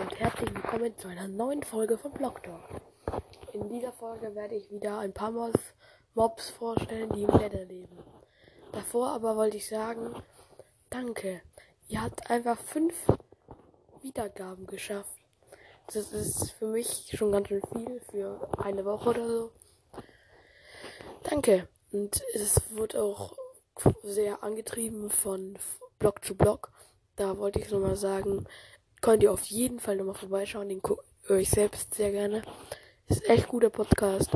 Und herzlich willkommen zu einer neuen Folge von Block. In dieser Folge werde ich wieder ein paar Mobs, Mobs vorstellen, die im Nether leben. Davor aber wollte ich sagen, danke. Ihr habt einfach fünf Wiedergaben geschafft. Das ist für mich schon ganz schön viel für eine Woche oder so. Danke. Und es wird auch sehr angetrieben von Block zu Block. Da wollte ich nochmal sagen, könnt ihr auf jeden Fall nochmal vorbeischauen. Den höre ich selbst sehr gerne. Ist echt guter Podcast.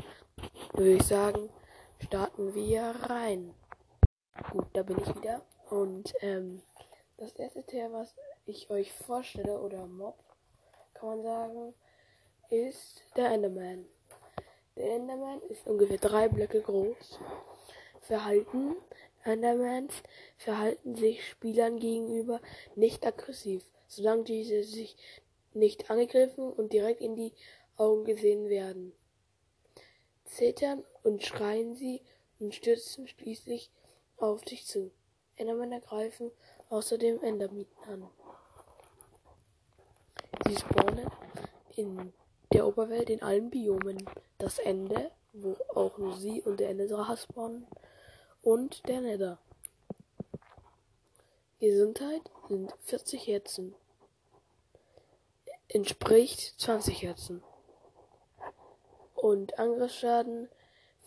Würde ich sagen, starten wir rein. Gut, da bin ich wieder. Und ähm, das erste Tier, was ich euch vorstelle, oder Mob, kann man sagen, ist der Enderman. Der Enderman ist ungefähr drei Blöcke groß. Verhalten Endermans verhalten sich Spielern gegenüber nicht aggressiv, solange diese sich nicht angegriffen und direkt in die Augen gesehen werden. Zittern und schreien sie und stürzen schließlich auf dich zu. Endermänner greifen außerdem Endermieten an. Sie spawnen in der Oberwelt in allen Biomen. Das Ende, wo auch nur sie und der Enderdrache spawnen, und der Nether. Gesundheit sind 40 Herzen. Entspricht 20 Herzen. Und Angriffsschaden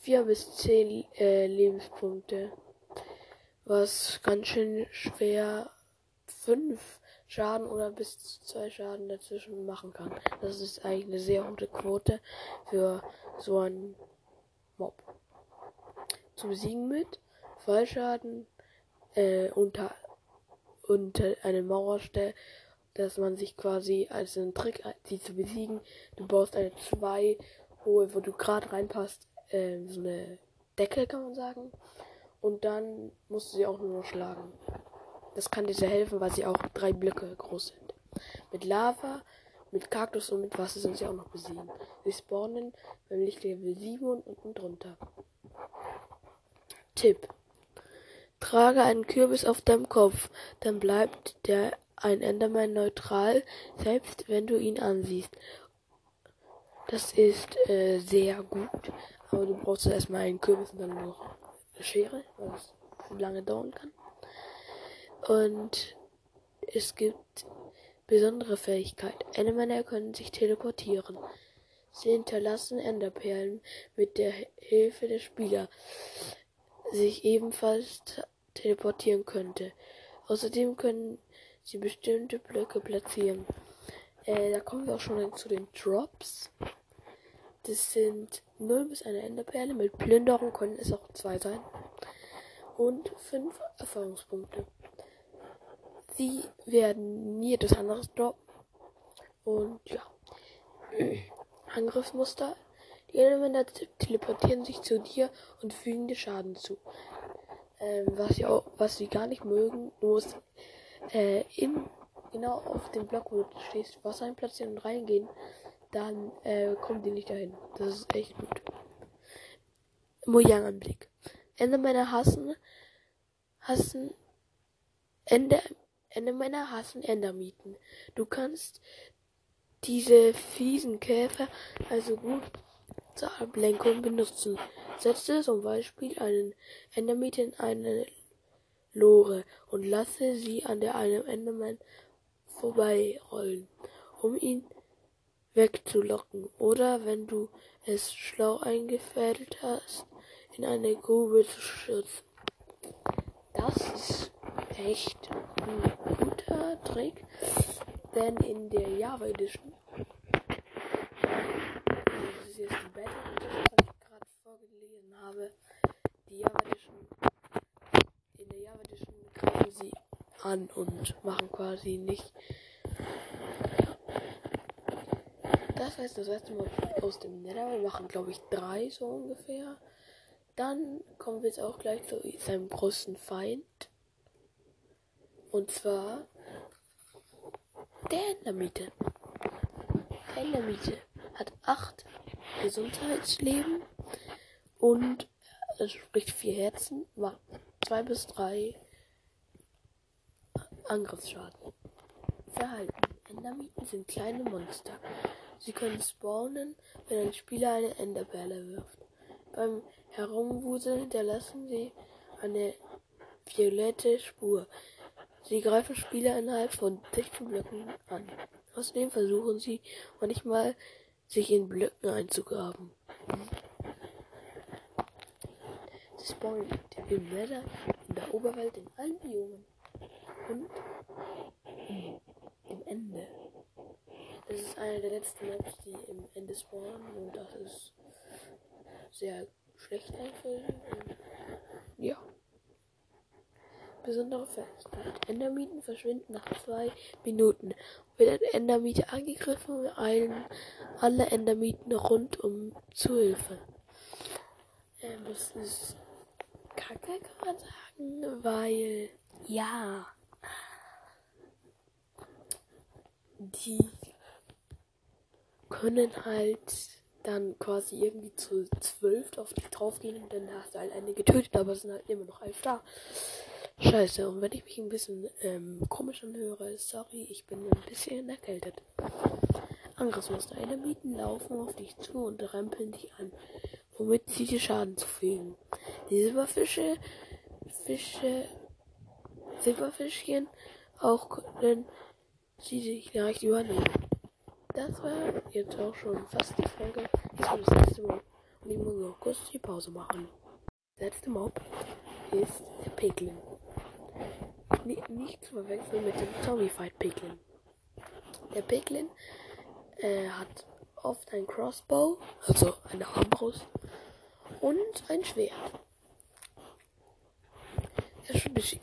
4 bis 10 äh, Lebenspunkte. Was ganz schön schwer 5 Schaden oder bis 2 Schaden dazwischen machen kann. Das ist eigentlich eine sehr gute Quote für so einen Mob. Zu besiegen mit Fallschaden äh, unter, unter eine Mauer stellt, dass man sich quasi als einen Trick, sie zu besiegen, du baust eine zwei hohe, wo du gerade reinpasst, äh, so eine Decke kann man sagen. Und dann musst du sie auch nur noch schlagen. Das kann dir sehr helfen, weil sie auch drei Blöcke groß sind. Mit Lava, mit Kaktus und mit Wasser sind sie auch noch besiegen. Sie spawnen beim Lichtlevel 7 und unten drunter. Tipp. Trage einen Kürbis auf deinem Kopf, dann bleibt der ein Enderman neutral, selbst wenn du ihn ansiehst. Das ist äh, sehr gut, aber du brauchst erstmal einen Kürbis und dann noch eine Schere, weil das lange dauern kann. Und es gibt besondere Fähigkeit. Endermänner können sich teleportieren. Sie hinterlassen Enderperlen mit der Hilfe der Spieler sich ebenfalls teleportieren könnte. Außerdem können sie bestimmte Blöcke platzieren. Äh, da kommen wir auch schon zu den Drops. Das sind 0 bis eine Enderperle. Mit Plünderung können es auch 2 sein. Und 5 Erfahrungspunkte. Sie werden nie etwas anderes droppen. Und ja. Angriffsmuster. Die Elemente teleportieren sich zu dir und fügen dir Schaden zu. Ähm, was sie auch, was sie gar nicht mögen, du musst äh, in, genau auf dem Block, wo du stehst, Wasser einplatzieren und reingehen, dann äh, kommen die nicht dahin. Das ist echt gut. Mojang-Anblick. Endermänner hassen, hassen, Ender, Endermänner hassen Endermieten. Du kannst diese fiesen Käfer also gut zur Ablenkung benutzen. Setze zum Beispiel einen Endermite in eine Lore und lasse sie an der einem Enderman vorbeirollen, um ihn wegzulocken. Oder wenn du es schlau eingefädelt hast, in eine Grube zu schützen. Das ist echt ein guter Trick, denn in der Java Edition jetzt die Beta, was ich gerade vorgelesen habe. Die Java Edition, in der Java Edition greifen sie an und machen quasi nicht. Das heißt, das erste Mal aus dem Nether. Wir machen, glaube ich, drei so ungefähr. Dann kommen wir jetzt auch gleich zu seinem großen Feind. Und zwar der Endermiete. Der Endermiete hat acht Gesundheitsleben und also sprich vier Herzen, zwei bis drei Angriffsschaden. Verhalten. Endermiten sind kleine Monster. Sie können spawnen, wenn ein Spieler eine Enderperle wirft. Beim Herumwuseln hinterlassen sie eine violette Spur. Sie greifen Spieler innerhalb von dichten Blöcken an. Außerdem versuchen sie manchmal, sich in Blöcken einzugraben. Sie spawnen im Nether, in der Oberwelt, in allen Biomen und im Ende. Das ist eine der letzten Maps, die im Ende spawnen und das ist sehr schlecht einfällt. Ja. Besondere Fähigkeit. Endermieten verschwinden nach zwei Minuten. Wird ein Endermiete angegriffen, eilen alle Endermieten rundum zu Hilfe. Ähm, das ist kacke, kann man sagen, weil, ja, die können halt dann quasi irgendwie zu zwölf auf dich draufgehen und dann hast du halt eine getötet, aber es sind halt immer noch elf da. Scheiße, und wenn ich mich ein bisschen ähm, komisch anhöre, sorry, ich bin ein bisschen erkältet. Angriffsmuster. Mieten laufen auf dich zu und rempeln dich an, womit sie dir Schaden zufügen. Die Silberfische, Fische, Silberfischchen auch können sie sich leicht übernehmen. Das war jetzt auch schon fast die Folge. Jetzt kommt das letzte Mal. Und ich muss noch kurz die Pause machen. Das letzte Mob ist der Piglin nicht, nicht zu verwechseln mit dem Zombie-Fight Piglin. Der Piglin äh, hat oft ein Crossbow, also eine Armbrust und ein Schwert.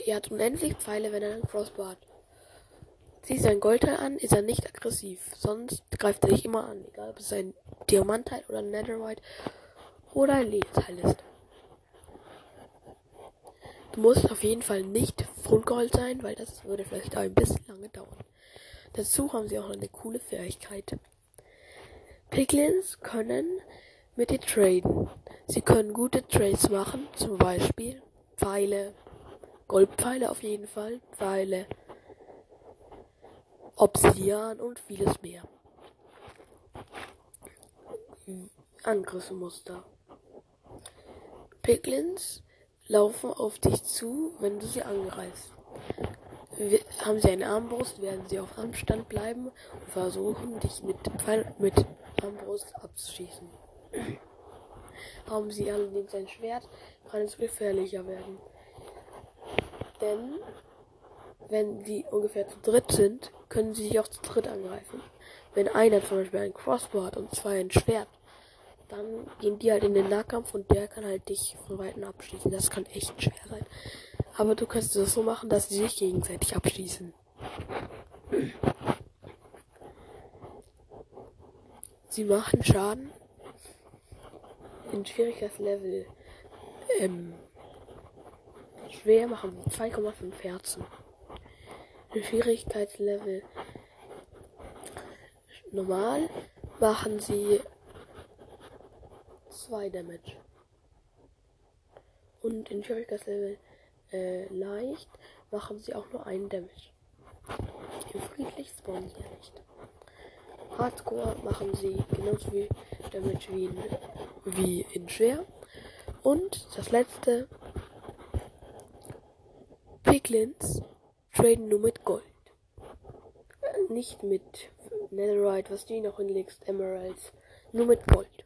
Er hat unendlich Pfeile, wenn er einen Crossbow hat. Zieht sein Goldteil an, ist er nicht aggressiv. Sonst greift er dich immer an, egal ob es ein Diamantteil oder ein Netherite oder ein Lederteil ist. Du musst auf jeden Fall nicht Fundgold sein, weil das würde vielleicht ein bisschen lange dauern. Dazu haben sie auch eine coole Fähigkeit. Piglins können mit dir traden. Sie können gute Trades machen, zum Beispiel Pfeile, Goldpfeile auf jeden Fall, Pfeile, Obsidian und vieles mehr. Angriffsmuster. Piglins laufen auf dich zu, wenn du sie angreifst. Haben sie eine Armbrust, werden sie auf Anstand bleiben und versuchen, dich mit, Pfeil, mit Armbrust abzuschießen. Haben sie allerdings ein Schwert, kann es gefährlicher werden. Denn wenn sie ungefähr zu dritt sind, können sie sich auch zu dritt angreifen. Wenn einer zum Beispiel ein Crossbow hat und zwei ein Schwert, dann gehen die halt in den Nahkampf und der kann halt dich von Weitem abschießen. Das kann echt schwer sein. Aber du kannst es so machen, dass sie sich gegenseitig abschießen. Sie machen Schaden in Schwierigkeitslevel ähm, schwer machen sie 2,5 Herzen. Schwierigkeitslevel normal machen sie 2 Damage. Und in Schwierigkeitslevel äh, leicht machen sie auch nur einen Damage. In friedlich spawnen sie nicht. Hardcore machen sie genauso viel Damage wie in, wie in schwer. Und das letzte. Piglins traden nur mit Gold. Nicht mit Netherite, was du noch hinlegst, Emeralds. Nur mit Gold.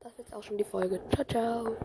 Das ist jetzt auch schon die Folge. Ciao, ciao.